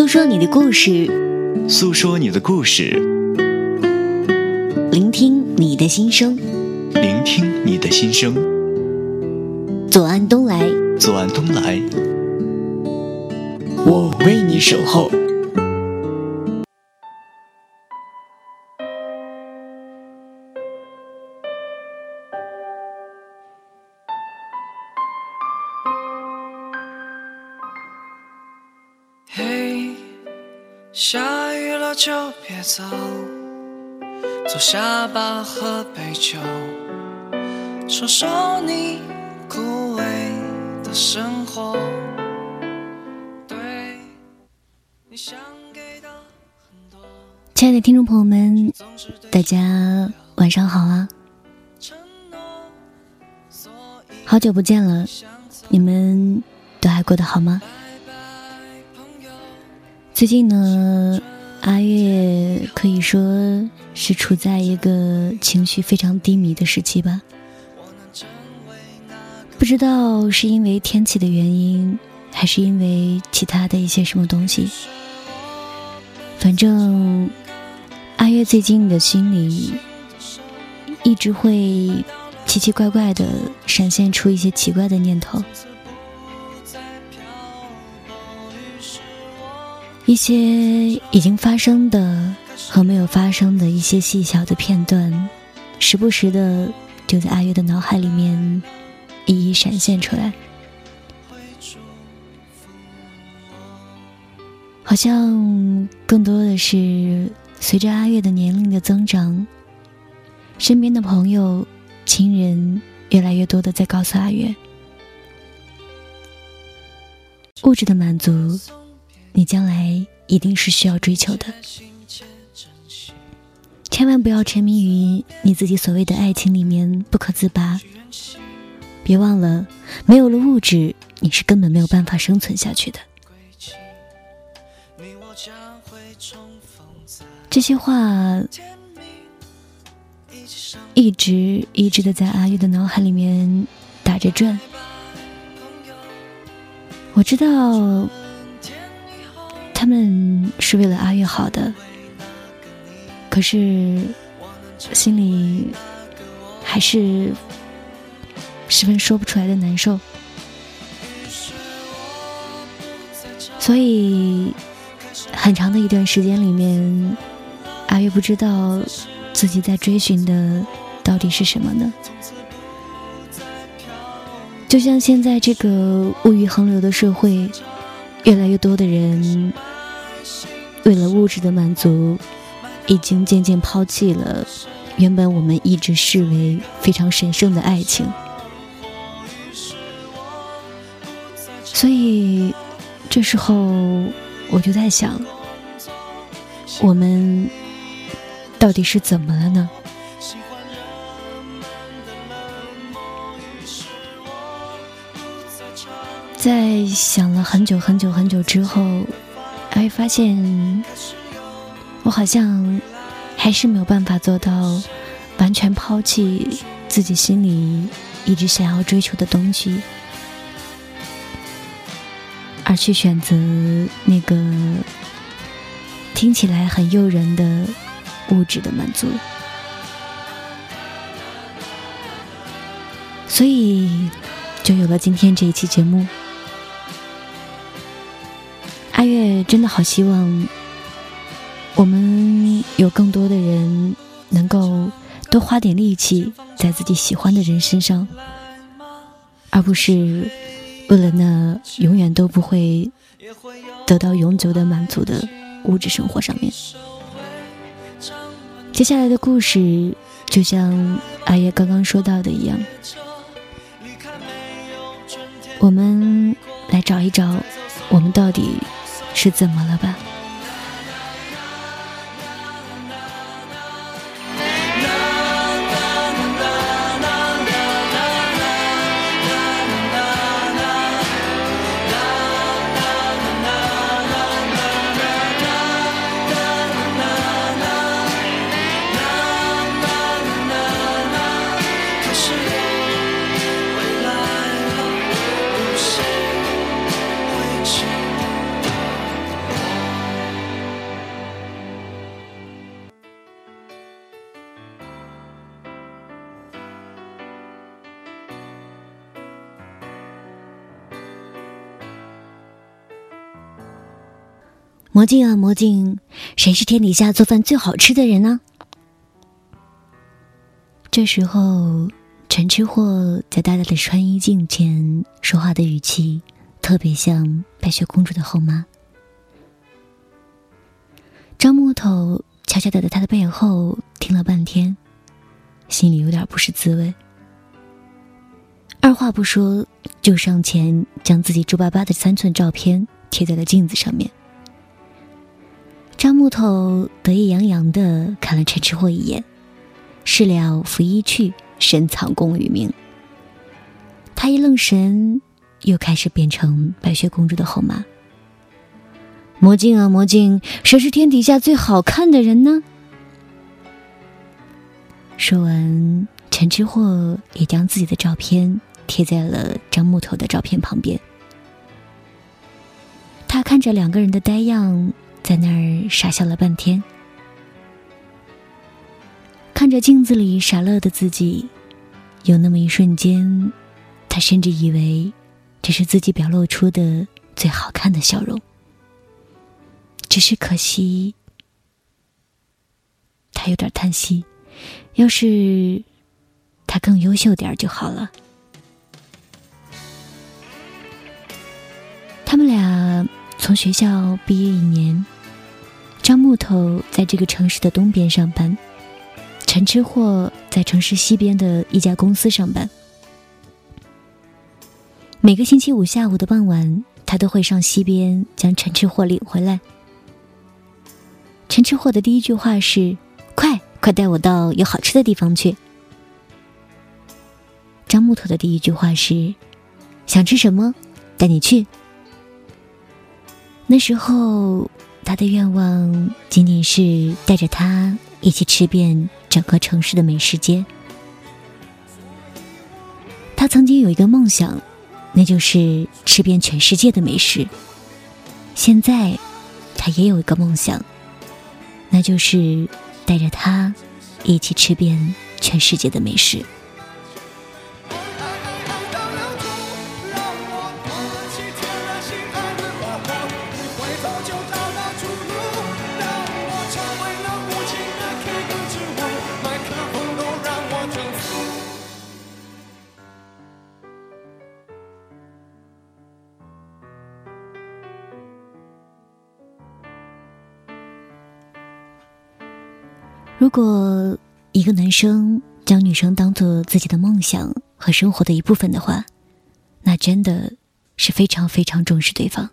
诉说你的故事，诉说你的故事，聆听你的心声，聆听你的心声。左岸东来，左岸东来，我为你守候。走，坐下吧，喝杯酒，说说你枯萎的生活。对，你想给的很多，亲爱的听众朋友们，大家晚上好啊！好久不见了，你们都还过得好吗？朋友，最近呢，阿月可以说是处在一个情绪非常低迷的时期吧。不知道是因为天气的原因，还是因为其他的一些什么东西。反正阿月最近的心里一直会奇奇怪怪的闪现出一些奇怪的念头。一些已经发生的和没有发生的一些细小的片段，时不时的就在阿月的脑海里面一一闪现出来。好像更多的是随着阿月的年龄的增长，身边的朋友、亲人越来越多的在告诉阿月，物质的满足。你将来一定是需要追求的，千万不要沉迷于你自己所谓的爱情里面不可自拔。别忘了，没有了物质，你是根本没有办法生存下去的。这些话一直一直的在阿玉的脑海里面打着转。我知道他们是为了阿月好的，可是心里还是十分说不出来的难受。所以很长的一段时间里面，阿月不知道自己在追寻的到底是什么呢？就像现在这个物欲横流的社会，越来越多的人为了物质的满足，已经渐渐抛弃了原本我们一直视为非常神圣的爱情。所以这时候我就在想，我们到底是怎么了呢？在想了很久很久很久之后，还发现我好像还是没有办法做到完全抛弃自己心里一直想要追求的东西，而去选择那个听起来很诱人的物质的满足。所以，就有了今天这一期节目。阿月真的好希望，我们有更多的人能够多花点力气在自己喜欢的人身上，而不是为了那永远都不会得到永久的满足的物质生活上面。接下来的故事，就像阿月刚刚说到的一样，我们来找一找，我们到底。是怎么了吧？镜啊魔镜，谁是天底下做饭最好吃的人呢？这时候，陈吃货在大大的穿衣镜前说话的语气，特别像白雪公主的后妈。张木头悄悄的在他的背后听了半天，心里有点不是滋味。二话不说，就上前将自己皱巴巴的三寸照片贴在了镜子上面。张木头得意洋洋的看了陈吃货一眼，事了拂衣去，深藏功与名。他一愣神，又开始变成白雪公主的后妈。魔镜啊魔镜，谁是天底下最好看的人呢？说完，陈吃货也将自己的照片贴在了张木头的照片旁边。他看着两个人的呆样。在那儿傻笑了半天，看着镜子里傻乐的自己，有那么一瞬间，他甚至以为这是自己表露出的最好看的笑容。只是可惜，他有点叹息，要是他更优秀点就好了。他们俩。从学校毕业一年，张木头在这个城市的东边上班，陈吃货在城市西边的一家公司上班。每个星期五下午的傍晚，他都会上西边将陈吃货领回来。陈吃货的第一句话是：“快快带我到有好吃的地方去。”张木头的第一句话是：“想吃什么，带你去。”那时候，他的愿望仅仅是带着他一起吃遍整个城市的美食街。他曾经有一个梦想，那就是吃遍全世界的美食。现在，他也有一个梦想，那就是带着他一起吃遍全世界的美食。如果一个男生将女生当做自己的梦想和生活的一部分的话，那真的是非常非常重视对方。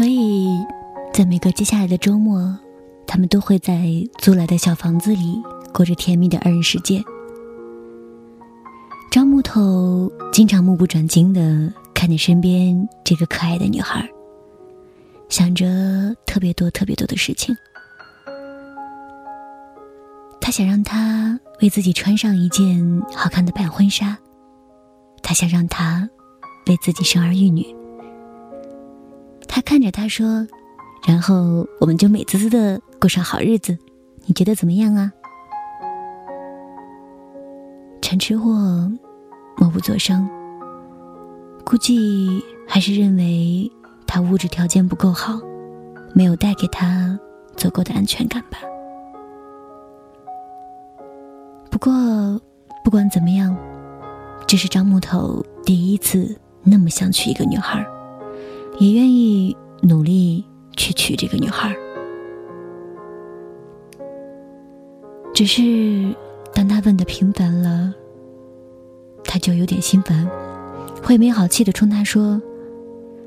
所以，在每个接下来的周末，他们都会在租来的小房子里过着甜蜜的二人世界。张木头经常目不转睛的看着身边这个可爱的女孩，想着特别多、特别多的事情。他想让她为自己穿上一件好看的白婚纱，他想让她为自己生儿育女。看着他说：“然后我们就美滋滋的过上好日子，你觉得怎么样啊？”陈吃货默不作声，估计还是认为他物质条件不够好，没有带给他足够的安全感吧。不过，不管怎么样，这是张木头第一次那么想娶一个女孩。也愿意努力去娶这个女孩，只是当他问的频繁了，他就有点心烦，会没好气的冲他说：“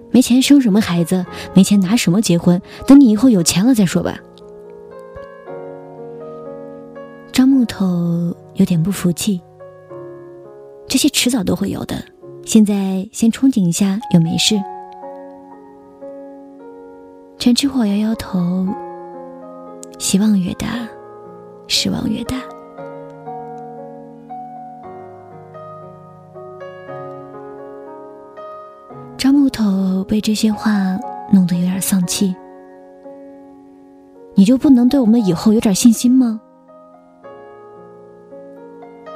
没钱生什么孩子？没钱拿什么结婚？等你以后有钱了再说吧。”张木头有点不服气，这些迟早都会有的，现在先憧憬一下又没事。陈吃货摇摇头。希望越大，失望越大。张木头被这些话弄得有点丧气。你就不能对我们以后有点信心吗？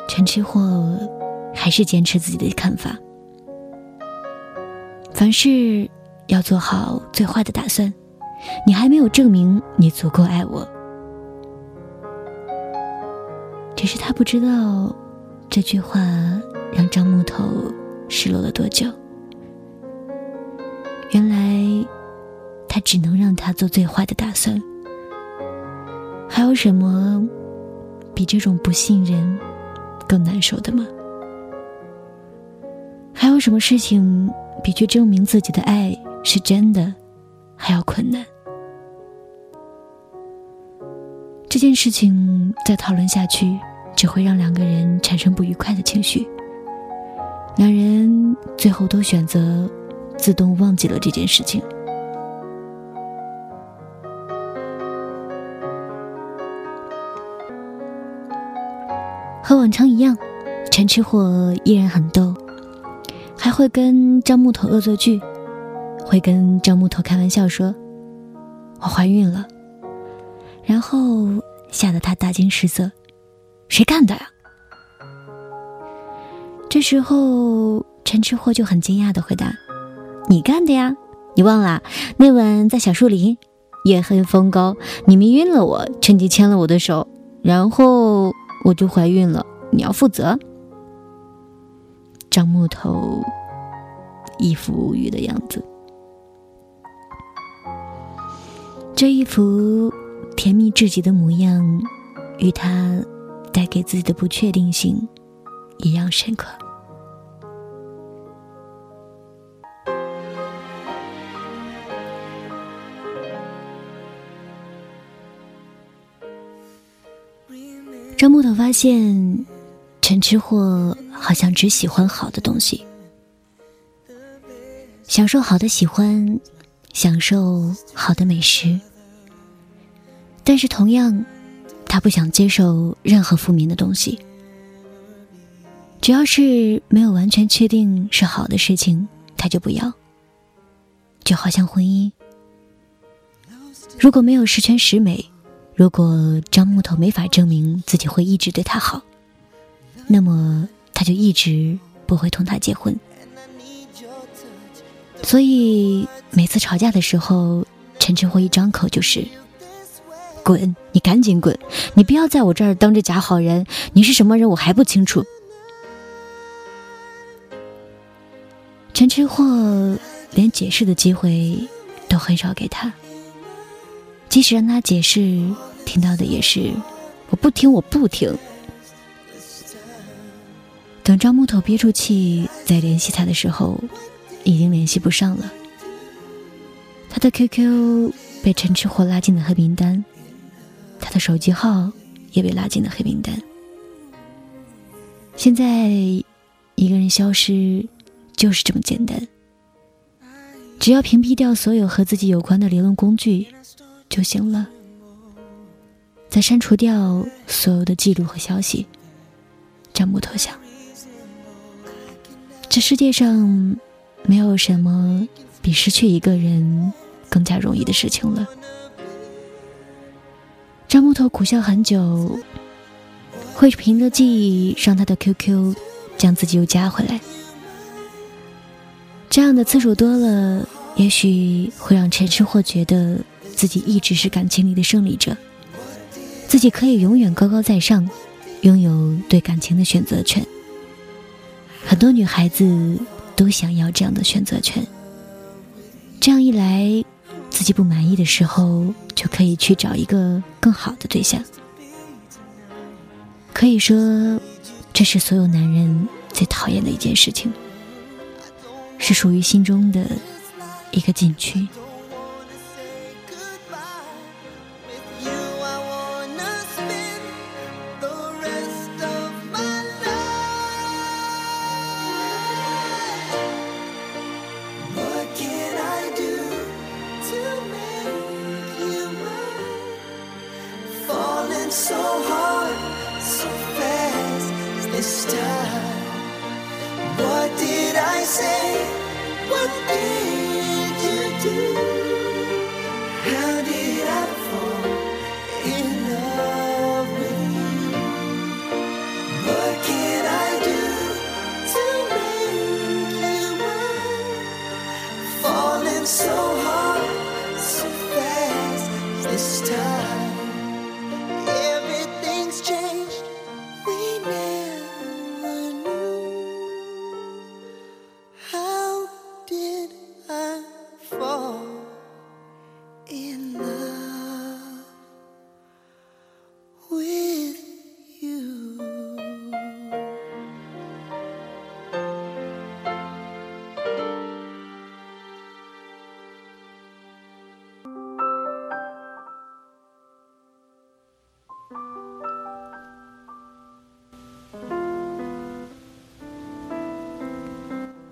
陈吃货还是坚持自己的看法。凡事要做好最坏的打算。你还没有证明你足够爱我，只是他不知道这句话让张木头失落了多久。原来他只能让他做最坏的打算。还有什么比这种不信任更难受的吗？还有什么事情比去证明自己的爱是真的还要困难？这件事情再讨论下去，只会让两个人产生不愉快的情绪。两人最后都选择自动忘记了这件事情。和往常一样，陈吃货依然很逗，还会跟张木头恶作剧，会跟张木头开玩笑说：“我怀孕了。”然后吓得他大惊失色，谁干的呀？这时候陈吃货就很惊讶的回答：“你干的呀！你忘了那晚在小树林，夜黑风高，你迷晕了我，趁机牵了我的手，然后我就怀孕了。你要负责。”张木头一副无语的样子，这一幅。甜蜜至极的模样，与他带给自己的不确定性一样深刻。张木头发现，陈吃货好像只喜欢好的东西，享受好的喜欢，享受好的美食。但是同样，他不想接受任何负面的东西。只要是没有完全确定是好的事情，他就不要。就好像婚姻，如果没有十全十美，如果张木头没法证明自己会一直对他好，那么他就一直不会同他结婚。所以每次吵架的时候，陈晨辉一张口就是。滚！你赶紧滚！你不要在我这儿当着假好人。你是什么人，我还不清楚。陈吃货连解释的机会都很少给他，即使让他解释，听到的也是“我不听，我不听”。等张木头憋住气再联系他的时候，已经联系不上了。他的 QQ 被陈吃货拉进了黑名单。他的手机号也被拉进了黑名单。现在，一个人消失就是这么简单。只要屏蔽掉所有和自己有关的联络工具就行了，再删除掉所有的记录和消息。张木头想，这世界上没有什么比失去一个人更加容易的事情了。张木头苦笑很久，会凭着记忆上他的 QQ，将自己又加回来。这样的次数多了，也许会让陈吃货觉得自己一直是感情里的胜利者，自己可以永远高高在上，拥有对感情的选择权。很多女孩子都想要这样的选择权。这样一来。自己不满意的时候，就可以去找一个更好的对象。可以说，这是所有男人最讨厌的一件事情，是属于心中的一个禁区。mister. What did I say? What did you do?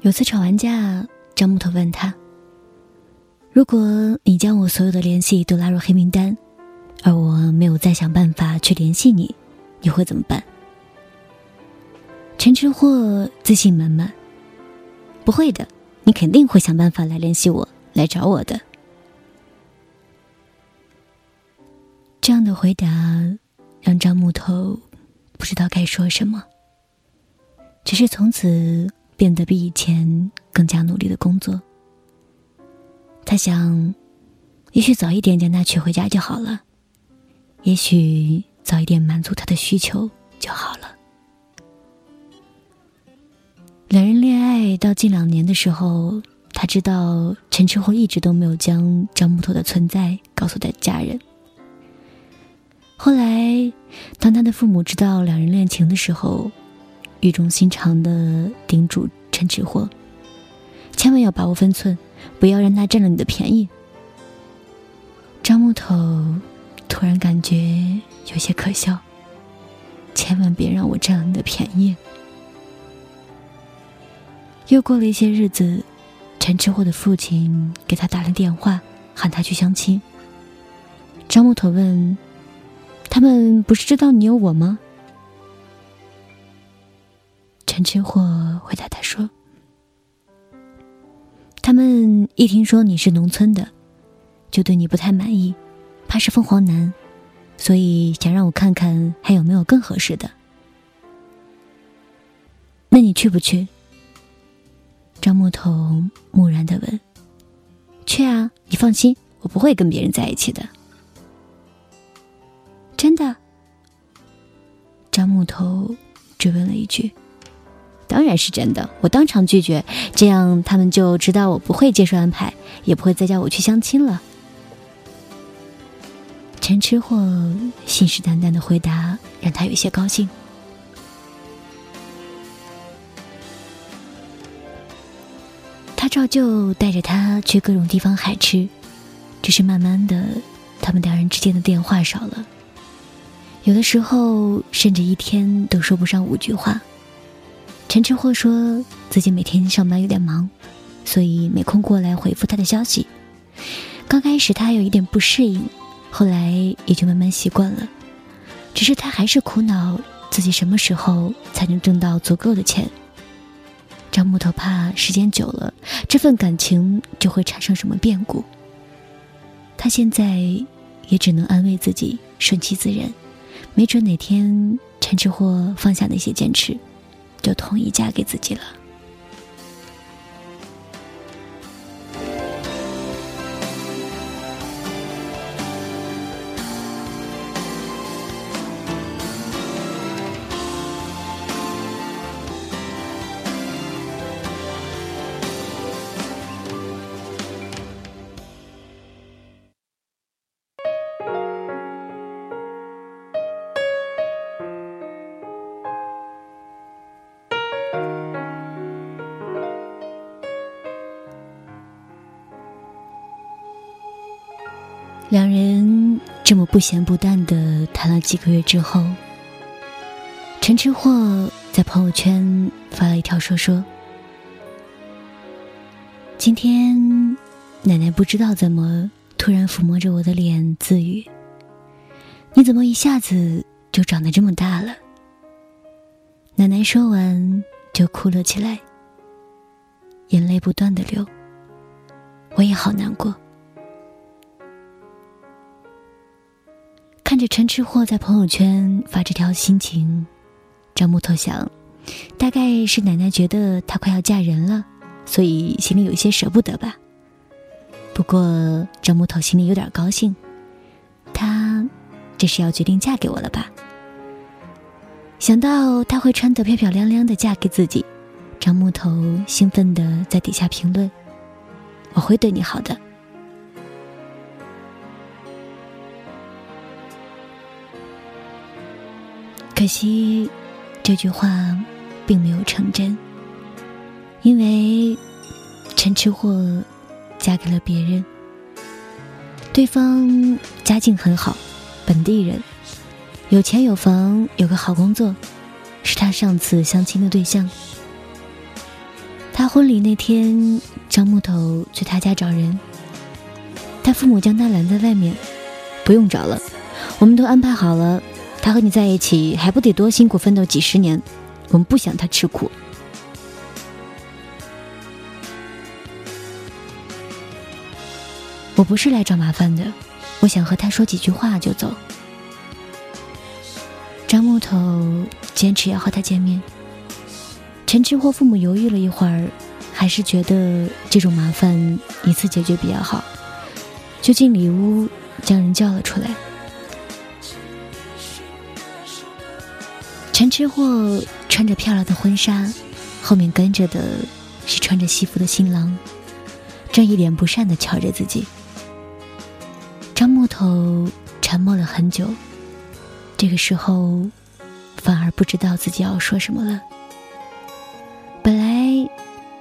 有次吵完架，张木头问他：“如果你将我所有的联系都拉入黑名单，而我没有再想办法去联系你，你会怎么办？”陈吃货自信满满：“不会的，你肯定会想办法来联系我，来找我的。”这样的回答让张木头不知道该说什么，只是从此。变得比以前更加努力的工作。他想，也许早一点将他娶回家就好了，也许早一点满足他的需求就好了。两人恋爱到近两年的时候，他知道陈吃货一直都没有将张木头的存在告诉他家人。后来，当他的父母知道两人恋情的时候，语重心长的叮嘱陈吃货：“千万要把握分寸，不要让他占了你的便宜。”张木头突然感觉有些可笑，千万别让我占了你的便宜。又过了一些日子，陈吃货的父亲给他打了电话，喊他去相亲。张木头问：“他们不是知道你有我吗？”陈吃货回答他说：“他们一听说你是农村的，就对你不太满意，怕是凤凰男，所以想让我看看还有没有更合适的。那你去不去？”张木头木然的问：“去啊，你放心，我不会跟别人在一起的。”真的？张木头追问了一句。当然是真的，我当场拒绝，这样他们就知道我不会接受安排，也不会再叫我去相亲了。陈吃货信誓旦旦的回答让他有些高兴。他照旧带着他去各种地方海吃，只是慢慢的，他们两人之间的电话少了，有的时候甚至一天都说不上五句话。陈吃货说自己每天上班有点忙，所以没空过来回复他的消息。刚开始他还有一点不适应，后来也就慢慢习惯了。只是他还是苦恼自己什么时候才能挣到足够的钱。张木头怕时间久了，这份感情就会产生什么变故。他现在也只能安慰自己，顺其自然，没准哪天陈吃货放下那些坚持。就同意嫁给自己了。不咸不淡的谈了几个月之后，陈吃货在朋友圈发了一条说说：“今天奶奶不知道怎么突然抚摸着我的脸自语：‘你怎么一下子就长得这么大了？’奶奶说完就哭了起来，眼泪不断的流，我也好难过。”看着陈吃货在朋友圈发这条心情，张木头想，大概是奶奶觉得她快要嫁人了，所以心里有些舍不得吧。不过张木头心里有点高兴，她这是要决定嫁给我了吧？想到她会穿得漂漂亮亮的嫁给自己，张木头兴奋的在底下评论：“我会对你好的。”可惜，这句话并没有成真，因为陈吃货嫁给了别人。对方家境很好，本地人，有钱有房，有个好工作，是他上次相亲的对象。他婚礼那天，张木头去他家找人，他父母将他拦在外面，不用找了，我们都安排好了。他和你在一起，还不得多辛苦奋斗几十年？我们不想他吃苦。我不是来找麻烦的，我想和他说几句话就走。张木头坚持要和他见面。陈吃货父母犹豫了一会儿，还是觉得这种麻烦一次解决比较好，就进里屋将人叫了出来。陈吃货穿着漂亮的婚纱，后面跟着的是穿着西服的新郎，正一脸不善的瞧着自己。张木头沉默了很久，这个时候反而不知道自己要说什么了。本来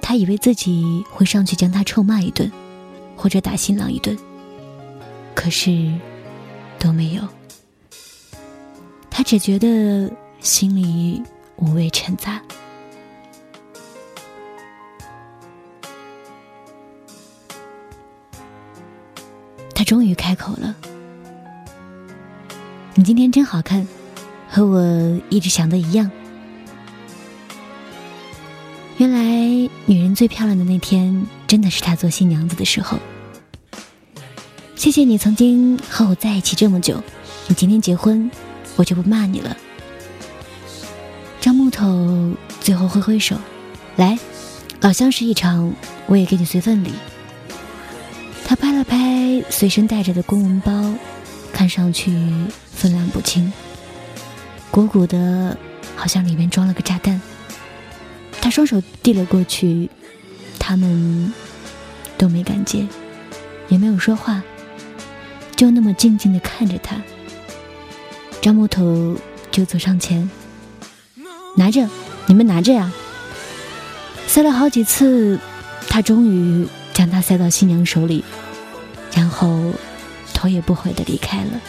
他以为自己会上去将他臭骂一顿，或者打新郎一顿，可是都没有。他只觉得心里五味陈杂。他终于开口了：“你今天真好看，和我一直想的一样。原来女人最漂亮的那天，真的是她做新娘子的时候。谢谢你曾经和我在一起这么久，你今天结婚，我就不骂你了。”头最后挥挥手：“来，老相识一场，我也给你随份礼。”他拍了拍随身带着的公文包，看上去分量不轻，鼓鼓的，好像里面装了个炸弹。他双手递了过去，他们都没敢接，也没有说话，就那么静静的看着他。张木头就走上前，拿着，你们拿着呀。塞了好几次，他终于。将它塞到新娘手里，然后头也不回的离开了。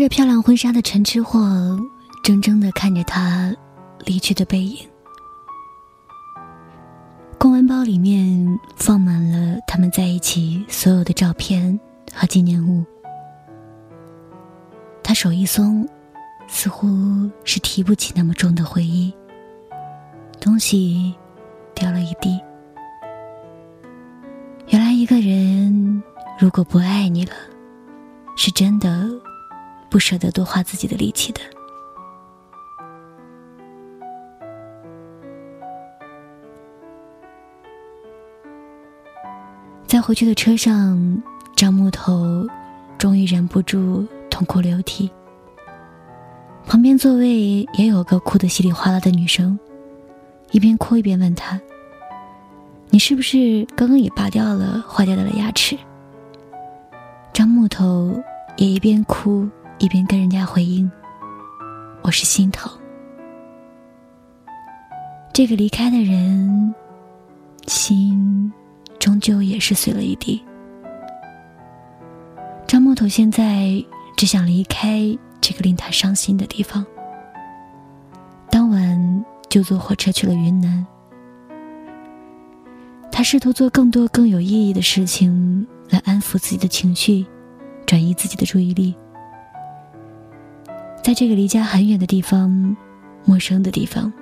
着漂亮婚纱的陈吃货，怔怔的看着他离去的背影。公文包里面放满了他们在一起所有的照片和纪念物。他手一松，似乎是提不起那么重的回忆。东西掉了一地。原来一个人如果不爱你了，是真的。不舍得多花自己的力气的。在回去的车上，张木头终于忍不住痛哭流涕。旁边座位也有个哭得稀里哗啦的女生，一边哭一边问他：“你是不是刚刚也拔掉了坏掉的牙齿？”张木头也一边哭。一边跟人家回应：“我是心疼这个离开的人，心终究也是碎了一地。”张木头现在只想离开这个令他伤心的地方。当晚就坐火车去了云南。他试图做更多更有意义的事情来安抚自己的情绪，转移自己的注意力。在这个离家很远的地方，陌生的地方，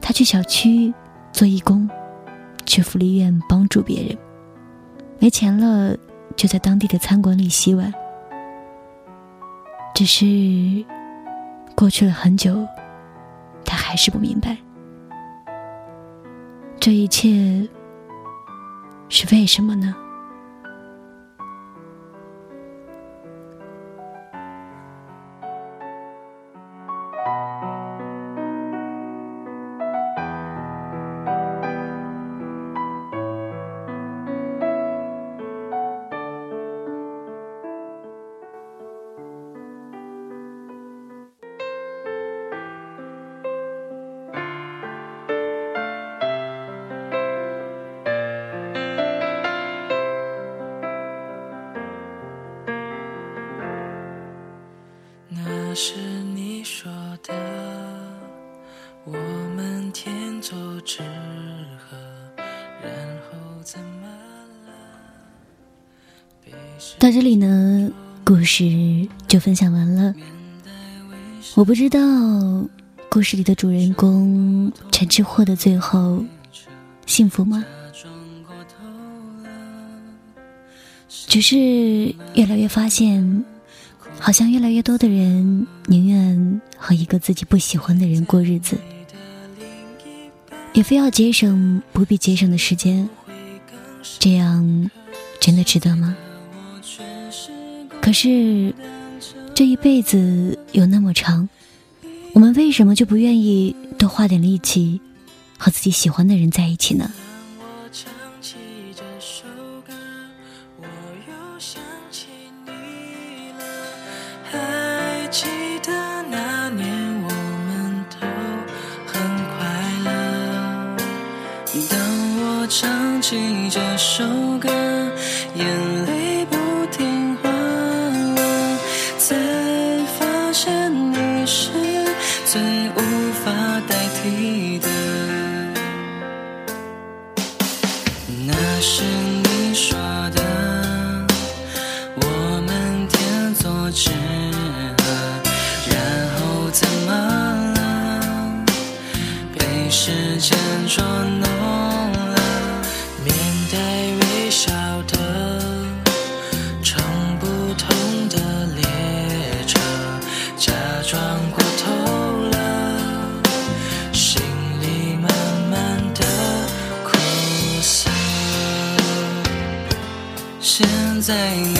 他去小区做义工，去福利院帮助别人。没钱了，就在当地的餐馆里洗碗。只是过去了很久，他还是不明白，这一切是为什么呢？到这里呢，故事就分享完了。我不知道故事里的主人公陈之货的最后幸福吗？只是越来越发现，好像越来越多的人宁愿和一个自己不喜欢的人过日子，也非要节省不必节省的时间。这样真的值得吗？可是这一辈子有那么长，我们为什么就不愿意多花点力气和自己喜欢的人在一起呢？我唱起这首歌，我又法代替的。那是你说的，我们天作之合，然后怎么了？被时间捉弄现